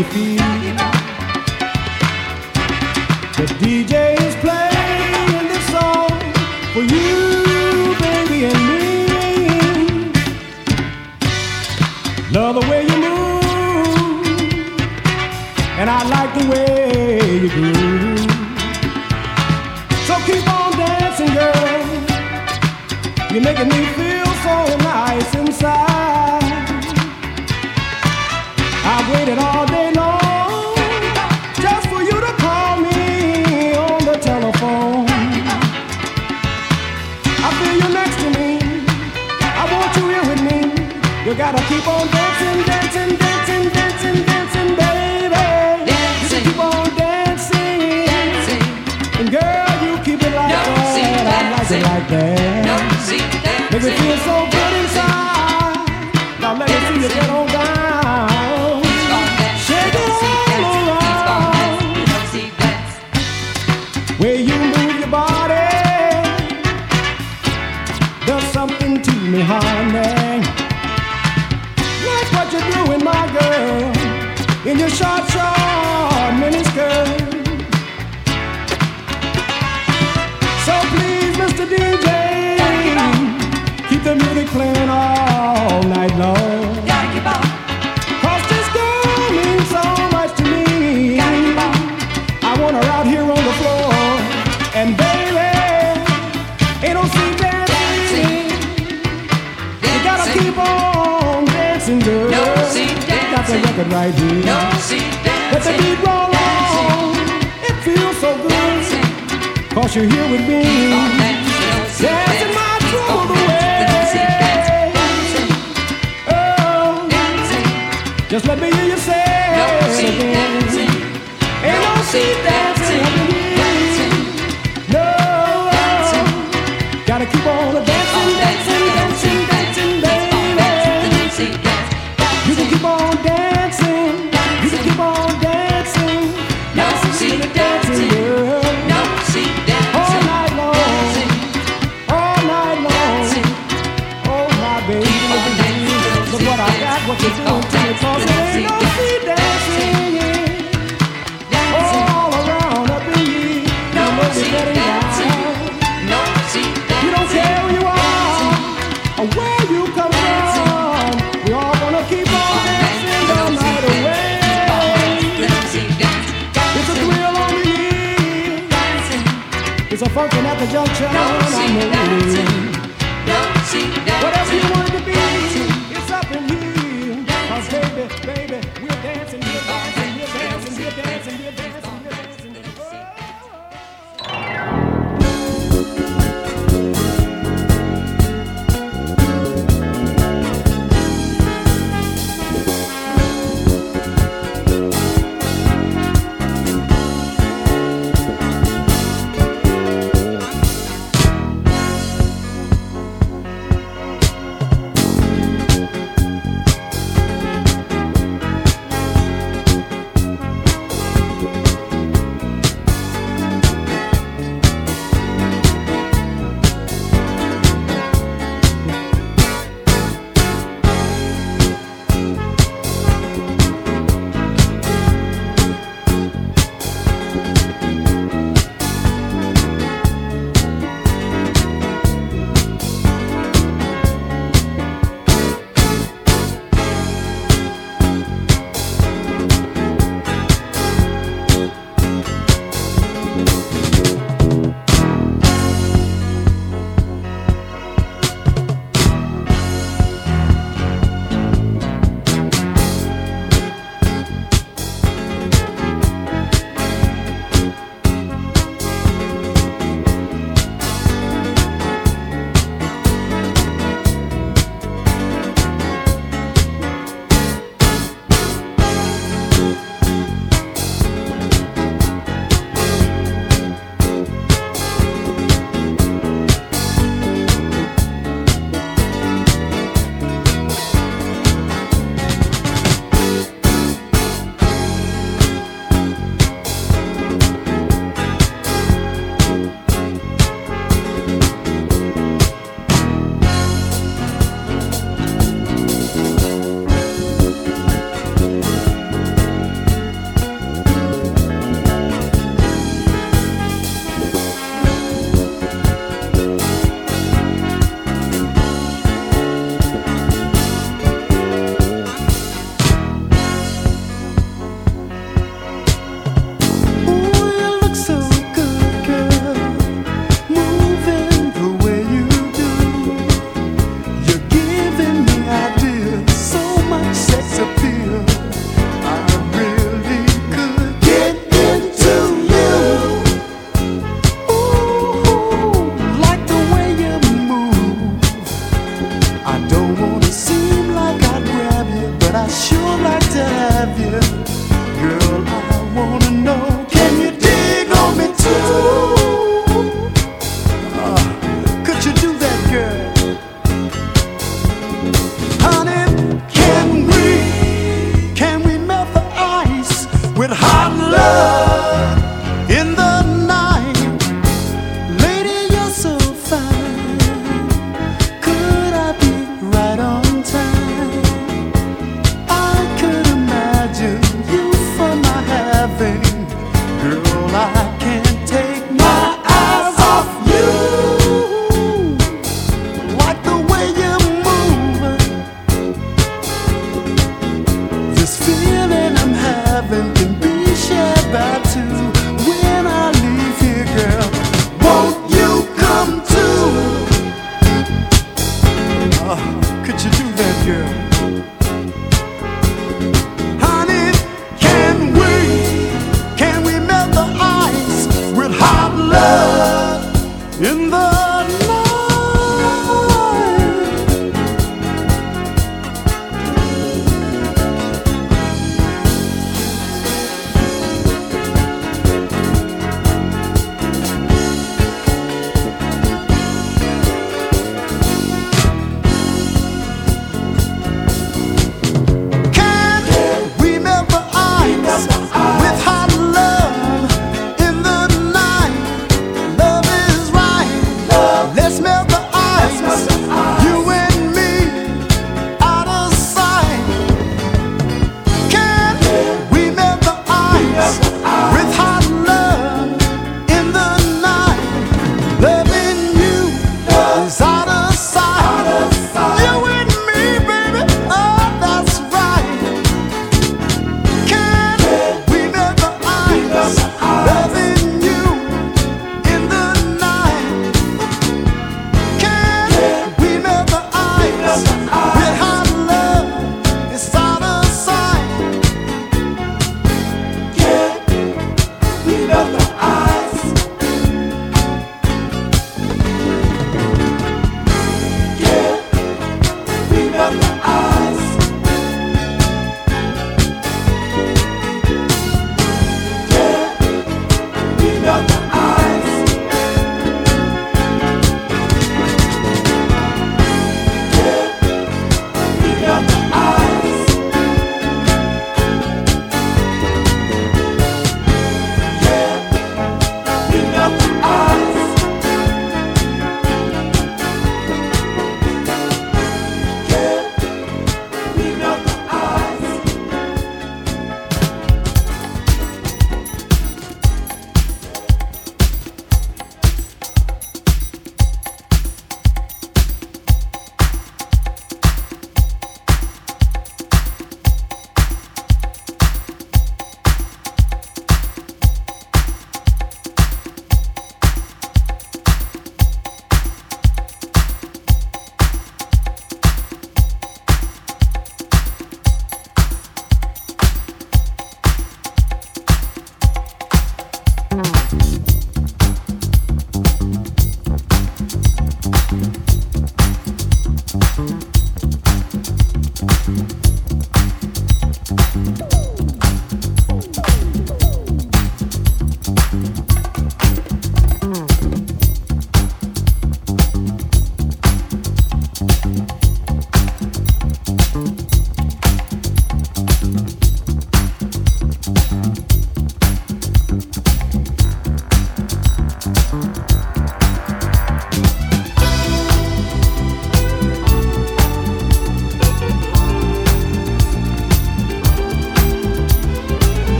you feel? me honey. That's what you're doing, my girl, in your short, short miniskirt. So please, Mr. DJ, keep the music playing all night long. right here. not see, dancing, Let the beat roll dancing, on. It feels so good. Dancing, Cause you're here with me. Dancing, dancing oh, dancing. Oh. Just let me hear you say no, see, dancing. Ain't no, see, dancing. don't you know?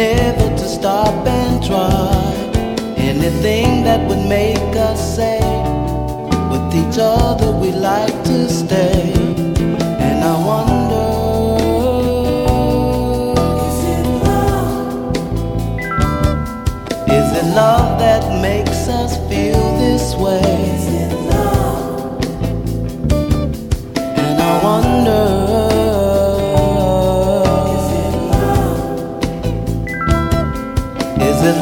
never to stop and try. Anything that would make us say with each other we like to stay. And i wonder is it love? Is it love that makes us feel this way?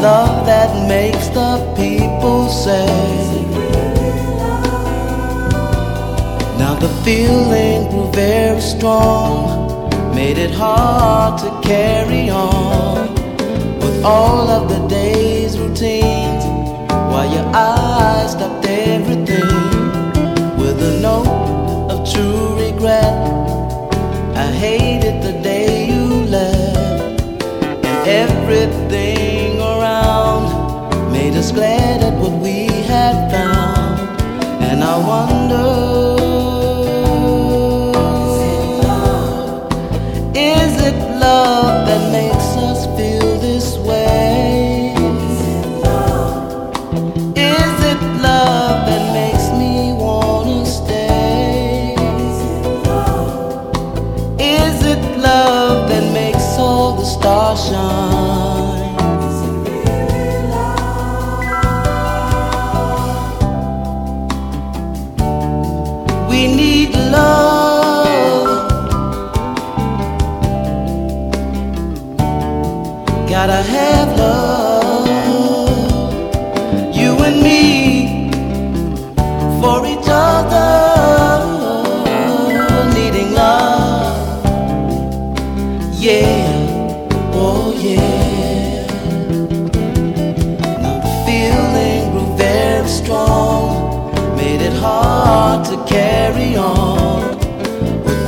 love that makes the people say. Now the feeling grew very strong, made it hard to carry on with all of the day's routines. While your eyes stopped everything with a note of true regret. I hated the day you left and everything was glad at what we had found, and I wonder.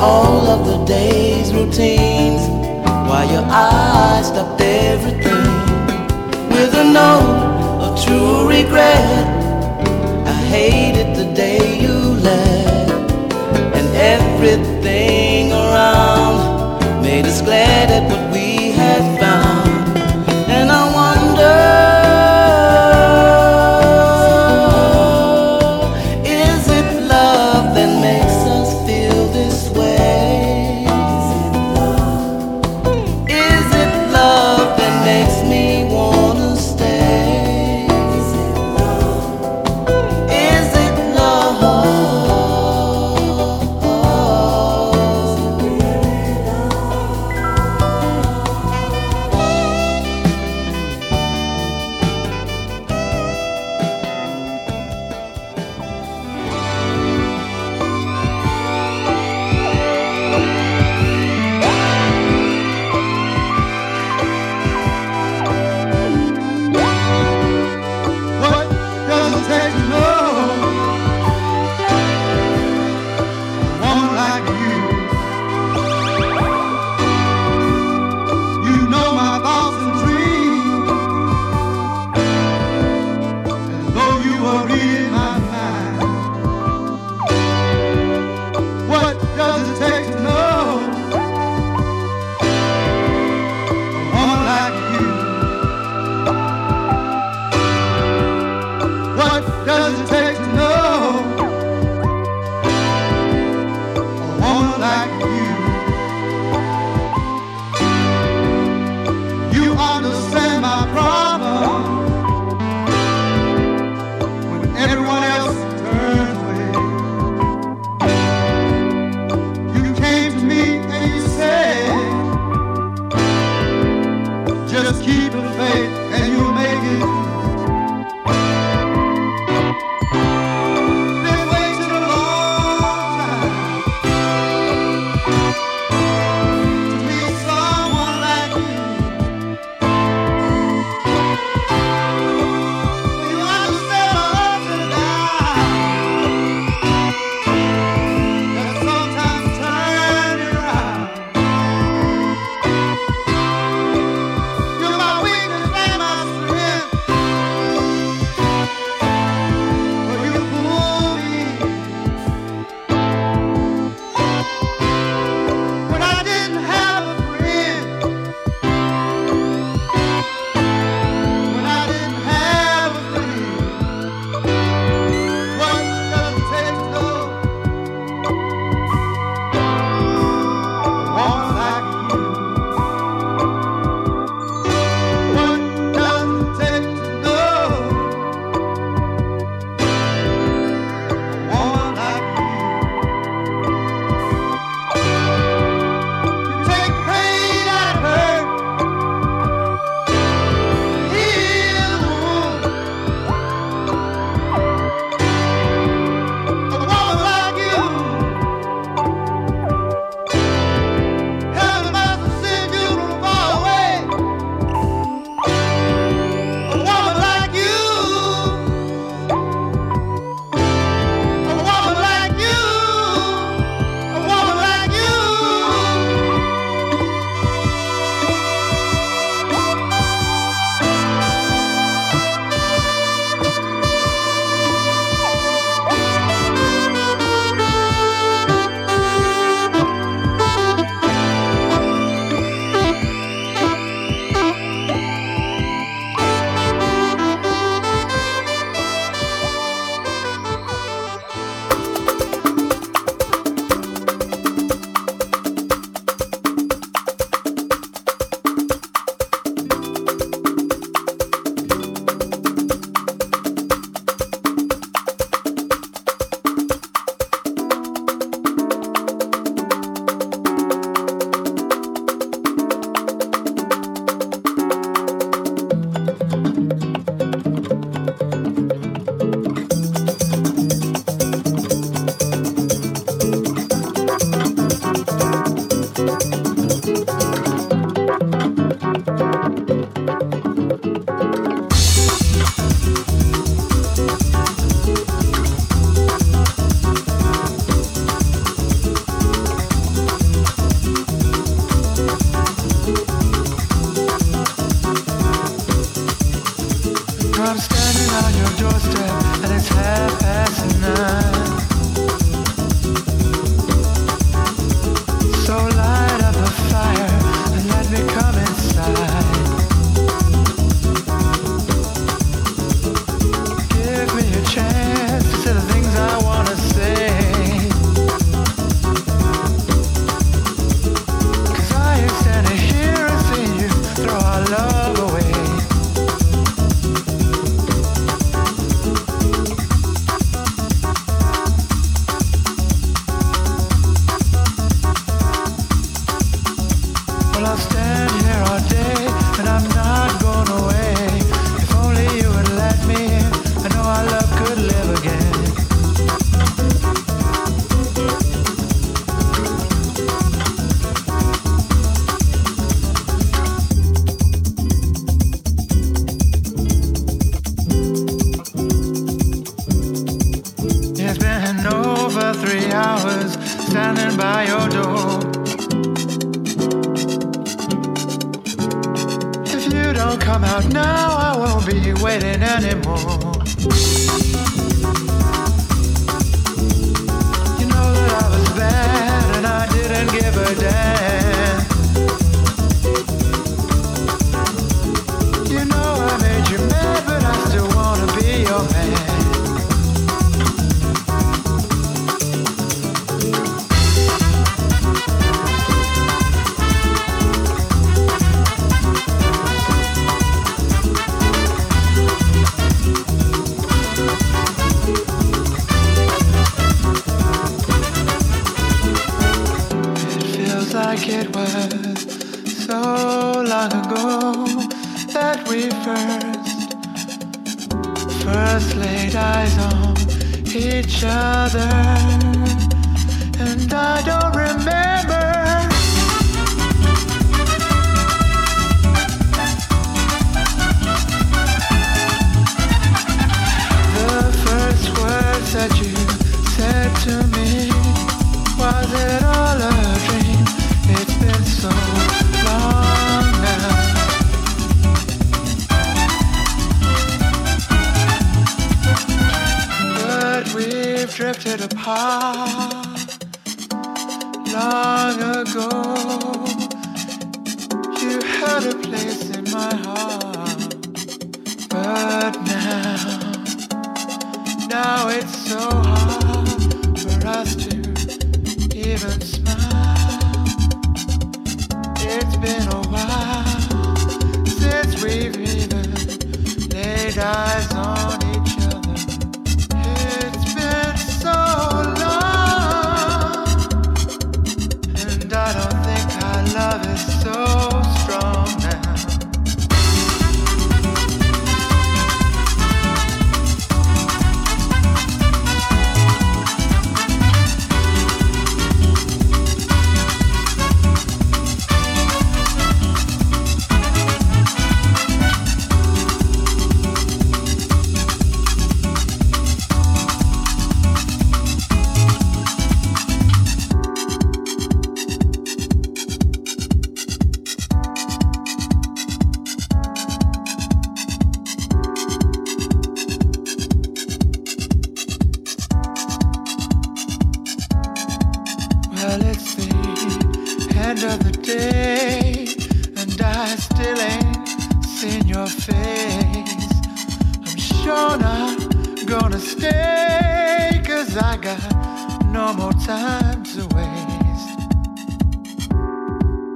all of the day's routines while your eyes stopped everything with a note of true regret. I hated the day you left, and everything around made us glad that.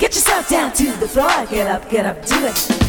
Get yourself down to the floor, get up, get up, do it.